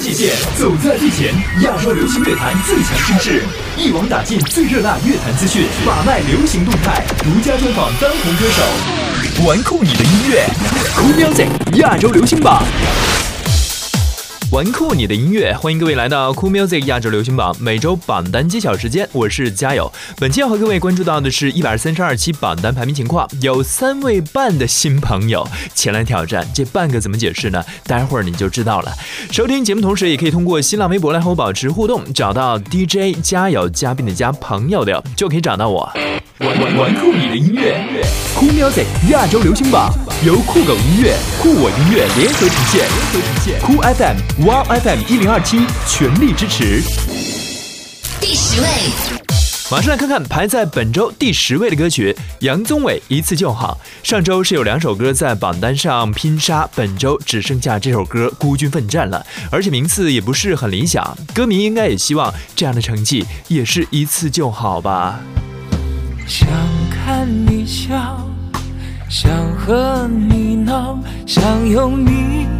界线，走在最前，亚洲流行乐坛最强声势，一网打尽最热辣乐坛资讯，把脉流行动态，独家专访当红歌手，玩酷你的音乐，Cool Music 亚洲流行榜。玩酷你的音乐，欢迎各位来到酷 music 亚洲流行榜每周榜单揭晓时间，我是嘉友。本期要和各位关注到的是一百三十二期榜单排名情况，有三位半的新朋友前来挑战，这半个怎么解释呢？待会儿你就知道了。收听节目同时，也可以通过新浪微博来和我保持互动，找到 DJ 嘉友嘉宾的加朋友的就可以找到我。玩玩玩酷你的音乐，酷 music 亚洲流行榜由酷狗音乐、酷我音乐联合呈现，呈现酷 FM。Wow FM 一零二七全力支持。第十位，马上来看看排在本周第十位的歌曲，杨宗纬《一次就好》。上周是有两首歌在榜单上拼杀，本周只剩下这首歌孤军奋战了，而且名次也不是很理想。歌迷应该也希望这样的成绩也是一次就好吧。想看你笑，想和你闹，想拥你入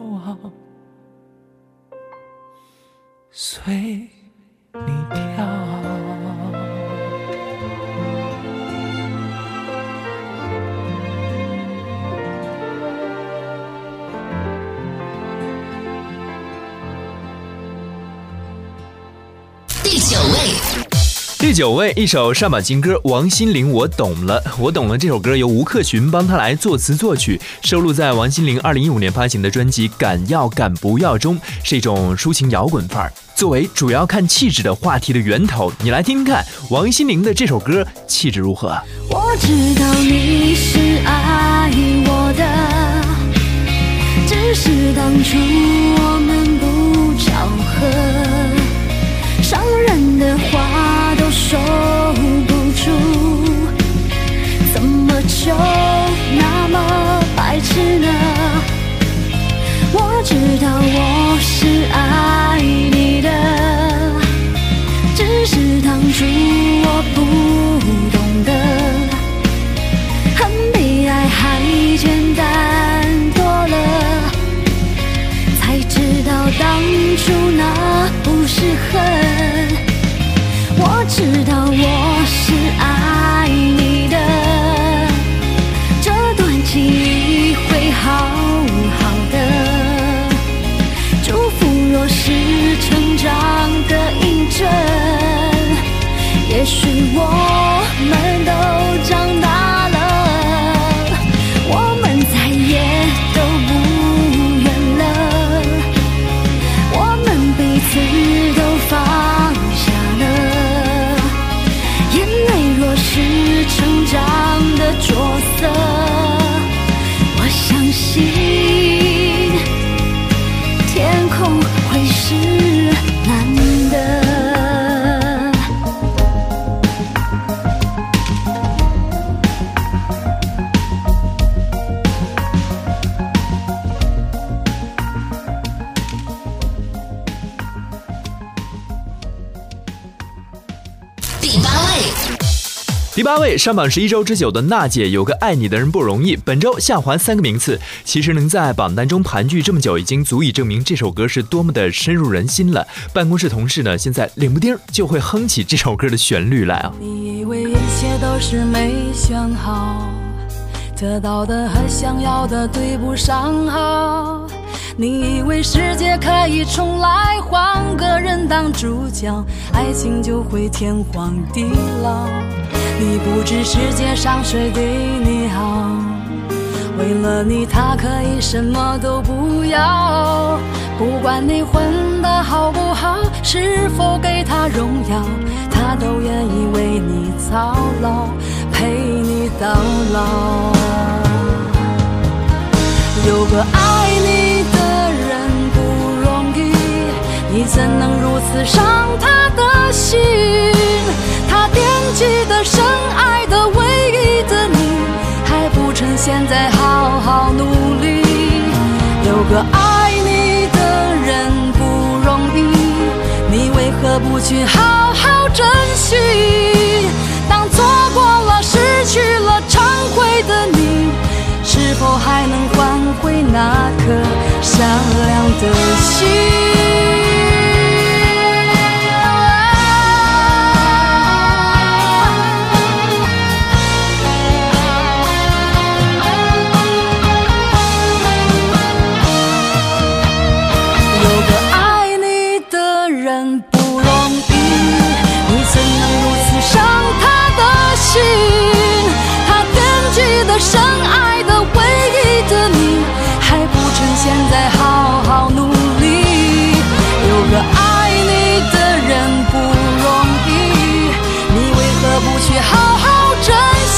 随第九位，一首上榜金歌，王心凌《我懂了》，我懂了。这首歌由吴克群帮他来作词作曲，收录在王心凌二零一五年发行的专辑《敢要敢不要》中，是一种抒情摇滚范儿。作为主要看气质的话题的源头，你来听听看王心凌的这首歌气质如何？我知道你是爱我的，只是当初就那么白痴呢？我知道我是爱你的，只是当初八位上榜十一周之久的娜姐有个爱你的人不容易，本周下滑三个名次。其实能在榜单中盘踞这么久，已经足以证明这首歌是多么的深入人心了。办公室同事呢，现在冷不丁就会哼起这首歌的旋律来啊。你以为一切都是没选好，得到的和想要的对不上号。你以为世界可以重来，换个人当主角，爱情就会天荒地老。你不知世界上谁对你好，为了你他可以什么都不要。不管你混得好不好，是否给他荣耀，他都愿意为你操劳，陪你到老。有个爱你的人不容易，你怎能如此伤他的心？惦记的、深爱的、唯一的你，还不趁现在好好努力。有个爱你的人不容易，你为何不去好好珍惜？当错过了、失去了、忏悔的你，是否还能换回那颗善良的心？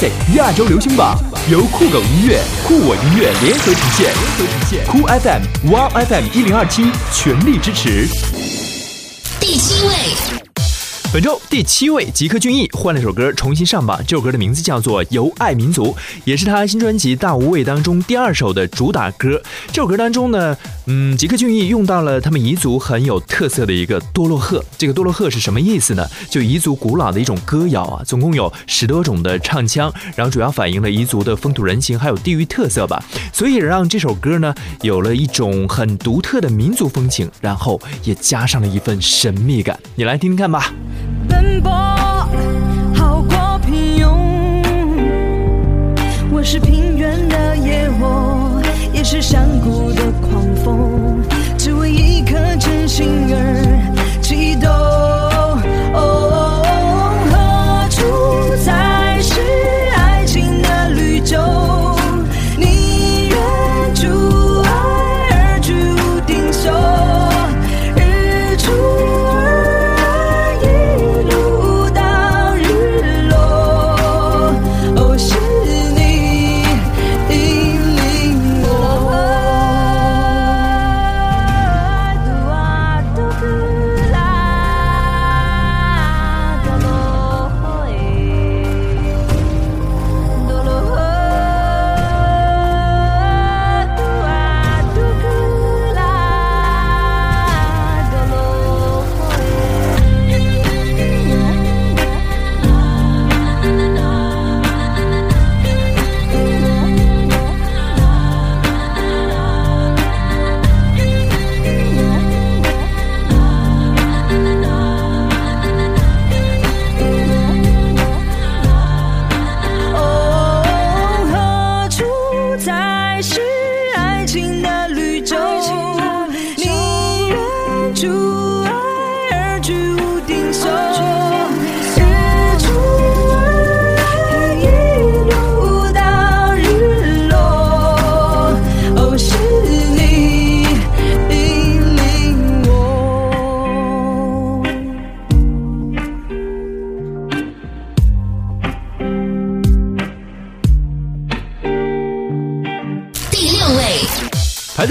Music 亚洲流行榜由酷狗音乐、酷我音乐联合呈现，联合呈现。酷 FM、Wow FM 一零二七全力支持。第七位，本周第七位，吉克隽逸换了首歌重新上榜，这首歌的名字叫做《由爱民族》，也是他新专辑《大无畏》当中第二首的主打歌。这首歌当中呢，嗯，吉克隽逸用到了他们彝族很有特色的一个多洛赫。这个多洛赫是什么意思呢？就彝族古老的一种歌谣啊，总共有十多种的唱腔，然后主要反映了彝族的风土人情还有地域特色吧。所以让这首歌呢有了一种很独特的民族风情，然后也加上了一份神秘感。你来听听看吧。奔波我是平原的野火，也是山谷的狂风，只为一颗真心儿。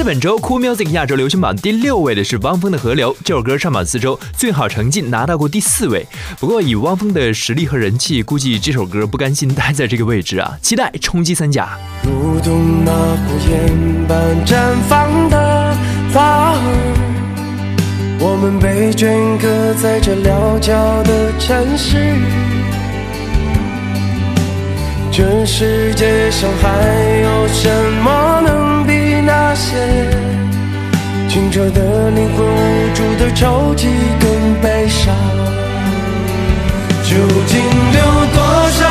本周 Cool music 亚洲流行榜第六位的是汪峰的《河流》，这首歌上榜四周，最好成绩拿到过第四位。不过以汪峰的实力和人气，估计这首歌不甘心待在这个位置啊！期待冲击三甲。如同那火焰般绽放的花儿，我们被镌刻在这辽阔的城市。这世界上还有什么能那些清澈的灵魂、无助的抽泣跟悲伤？究竟流多少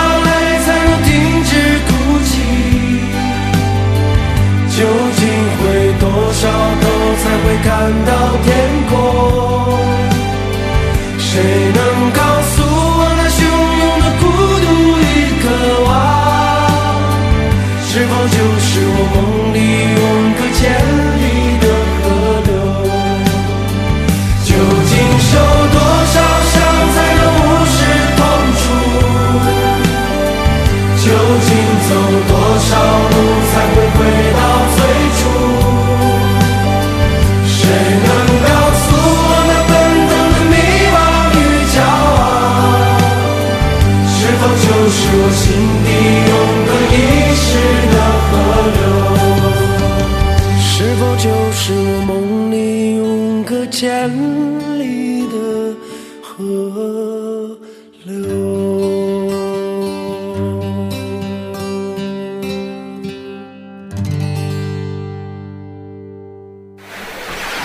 河流？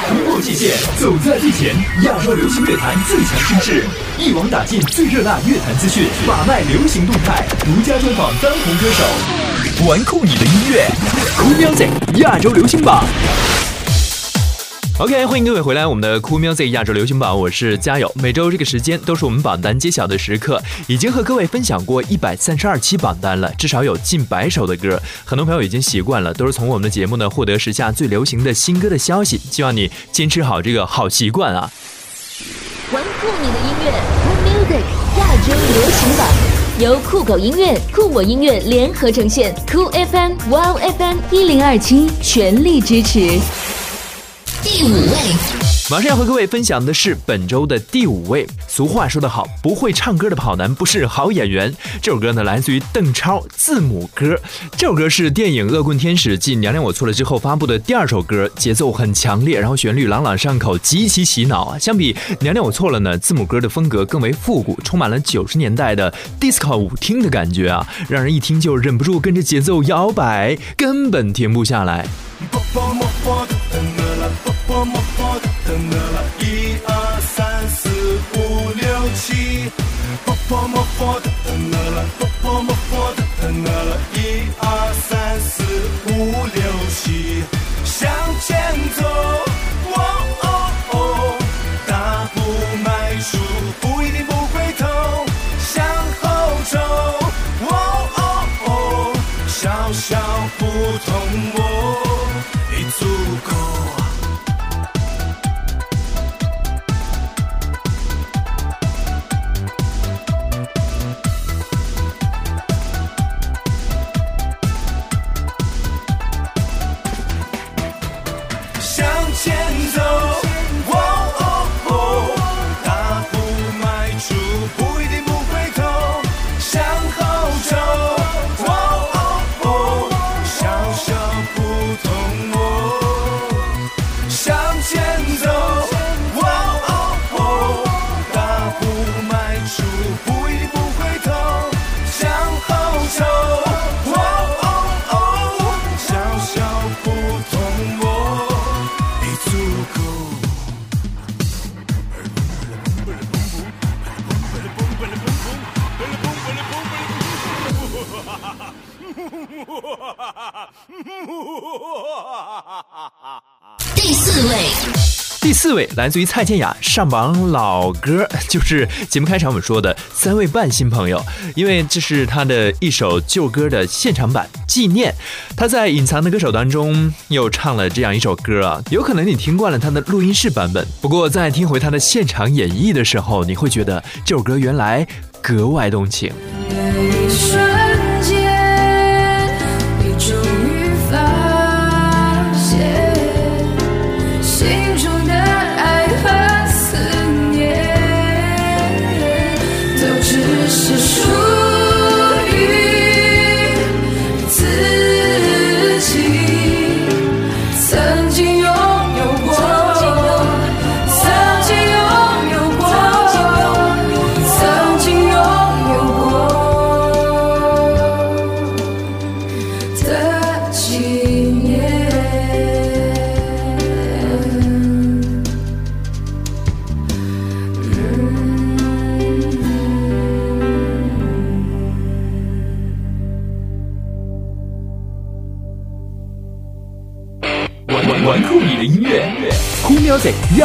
突破极限，走在最前，亚洲流行乐坛最强声势，一网打尽最热辣乐坛资讯，把脉流行动态，独家专访当红歌手，玩酷你的音乐，酷 music 亚洲流行榜。OK，欢迎各位回来，我们的酷 music 亚洲流行榜，我是嘉友。每周这个时间都是我们榜单揭晓的时刻，已经和各位分享过一百三十二期榜单了，至少有近百首的歌，很多朋友已经习惯了，都是从我们的节目呢获得时下最流行的新歌的消息。希望你坚持好这个好习惯啊！玩酷你的音乐酷 Music 亚洲流行榜，由酷狗音乐、酷我音乐联合呈现，酷 FM、Wow FM 一零二七全力支持。第五位，马上要和各位分享的是本周的第五位。俗话说得好，不会唱歌的跑男不是好演员。这首歌呢，来自于邓超字母歌。这首歌是电影《恶棍天使》继《娘娘我错了》之后发布的第二首歌，节奏很强烈，然后旋律朗朗上口，极其洗脑啊。相比《娘娘我错了》呢，字母歌的风格更为复古，充满了九十年代的 disco 舞厅的感觉啊，让人一听就忍不住跟着节奏摇摆，根本停不下来。婆婆摸婆的疼饿了，一二三四五六七。婆婆摸婆的疼饿了，婆婆摸婆的疼饿了，一二三四五六七。向前走，哦哦哦，大步迈出，不一定不回头。向后走，哦哦哦，小小不同我已足够。第四位，第四位来自于蔡健雅上榜老歌，就是节目开场我们说的三位半新朋友，因为这是他的一首旧歌的现场版《纪念》。他在《隐藏的歌手》当中又唱了这样一首歌啊，有可能你听惯了他的录音室版本，不过在听回他的现场演绎的时候，你会觉得这首歌原来格外动情。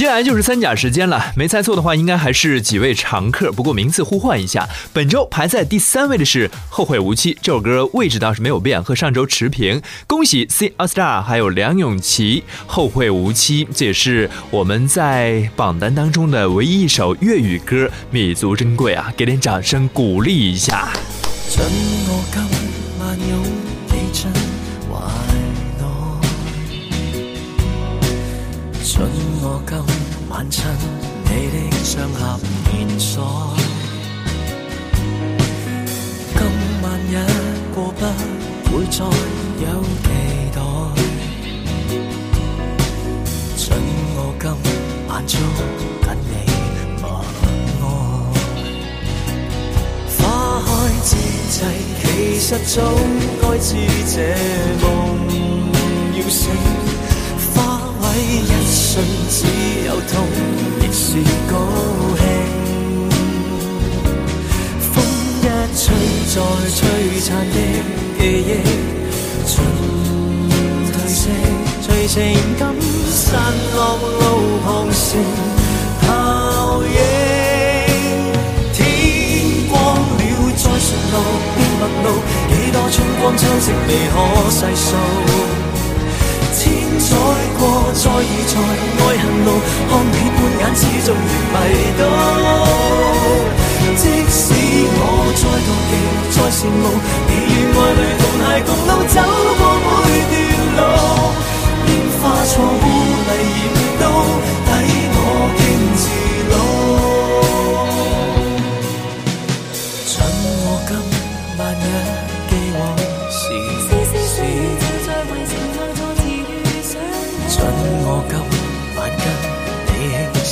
接下来就是三甲时间了，没猜错的话，应该还是几位常客。不过名次互换一下，本周排在第三位的是《后会无期》这首歌，位置倒是没有变，和上周持平。恭喜 C AllStar 还有梁咏琪，《后会无期》这也是我们在榜单当中的唯一一首粤语歌，弥足珍贵啊！给点掌声鼓励一下。晚亲你的双合线锁，今晚一过不会再有期待，准我今晚捉紧你默爱。花开之际，其实早该知这梦要醒。一瞬只有痛，亦是高兴。风一吹，再摧残的记忆，尽褪色，随情感散落路旁成泡影。天光了，再顺路，边陌路，几多春光秋色未可细数。再过，再遇在，爱恨路，看你半眼，始终如迷倒。即使我再妒忌，再羡慕，你与爱侣同偕共路，走过每段路，烟花错污泥染到，抵我径自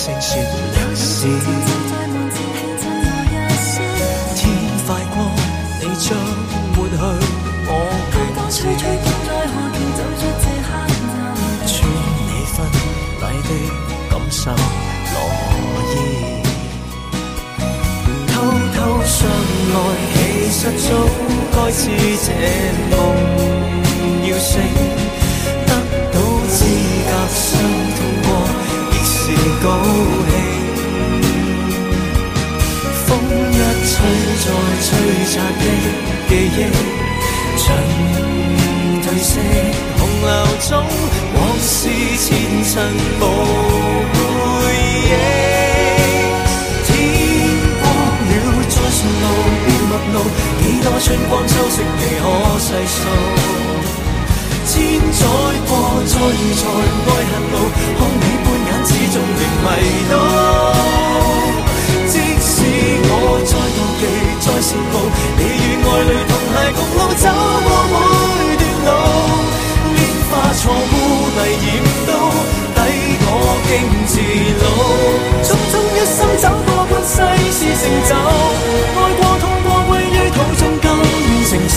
你轻声说历史。天快光，你将抹去我矜持。穿你婚礼的感受罗衣，偷偷相爱，其实早该知这梦要醒。高兴。风一吹，再吹散的记忆，尽褪色。洪流中，往事前尘无回忆。天光了，再顺路，变陌路，几多春光秋色，未可细数。千载过，再遇在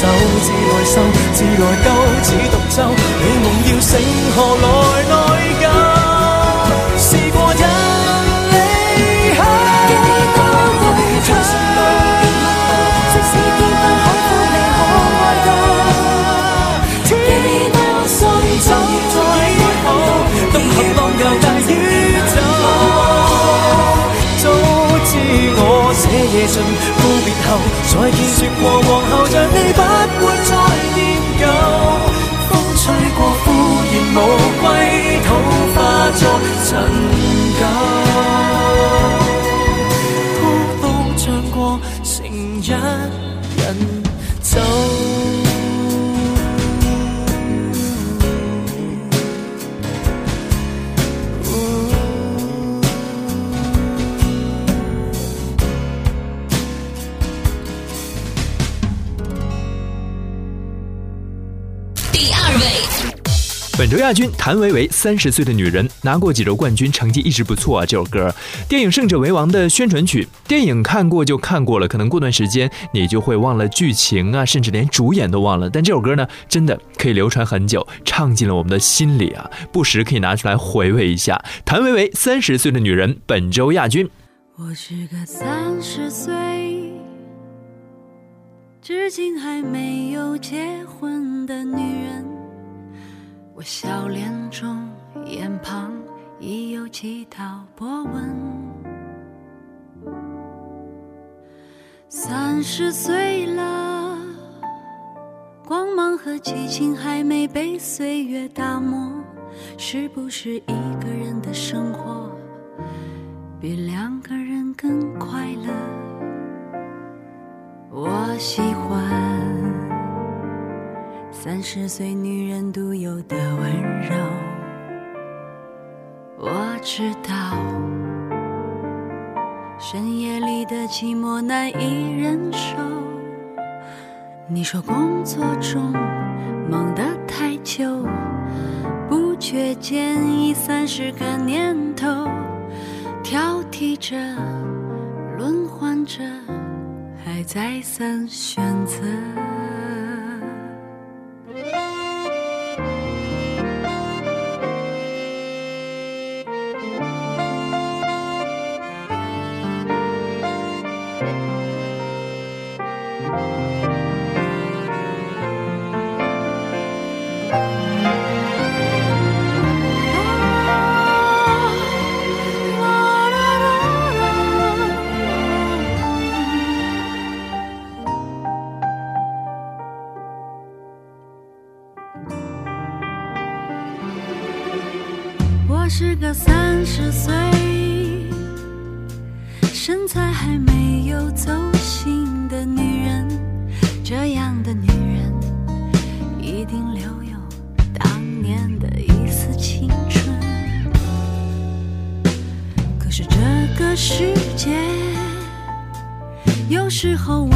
承受，自来受，自来救，似独奏。美梦要醒，何来内疚？试过一离开，即使天崩海覆，你可爱到？天多心走在以后，东合浪游大宇宙。早知我这夜尽告别后，再见说过往后，像你。亚军谭维维《三十岁的女人》拿过几周冠军，成绩一直不错啊。这首歌，电影《胜者为王》的宣传曲，电影看过就看过了，可能过段时间你就会忘了剧情啊，甚至连主演都忘了。但这首歌呢，真的可以流传很久，唱进了我们的心里啊，不时可以拿出来回味一下。谭维维《三十岁的女人》本周亚军。我是个三十岁，至今还没有结婚的女人。我笑脸中，眼旁已有几道波纹。三十岁了，光芒和激情还没被岁月打磨，是不是一个人的生活比两个人更快乐？我喜欢三十岁女人独有的温柔。我知道深夜里的寂寞难以忍受。你说工作中忙得太久，不觉间已三十个年头，挑剔着，轮换着，还再三选择。时候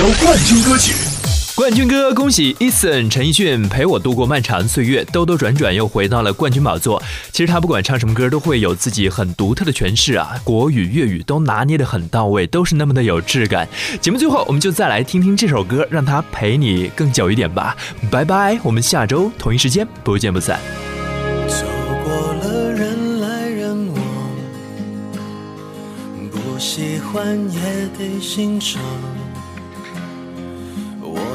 本周冠军歌曲，冠军歌，恭喜 Eason 陈奕迅陪我度过漫长岁月，兜兜转转又回到了冠军宝座。其实他不管唱什么歌，都会有自己很独特的诠释啊，国语、粤语都拿捏得很到位，都是那么的有质感。节目最后，我们就再来听听这首歌，让它陪你更久一点吧。拜拜，我们下周同一时间不见不散。走过了人来人往，不喜欢也得欣赏。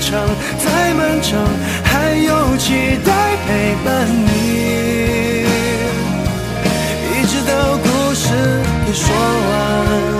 长，再漫长，还有期待陪伴你。一直到故事给说完。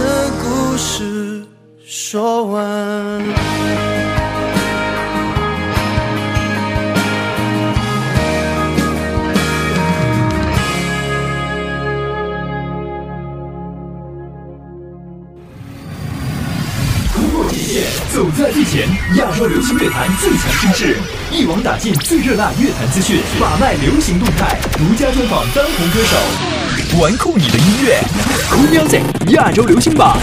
的故事说完。在最前，亚洲流行乐坛最强声势，一网打尽最热辣乐坛资讯，把脉流行动态，独家专访当红歌手，玩酷你的音乐，Cool Music 亚洲流行榜。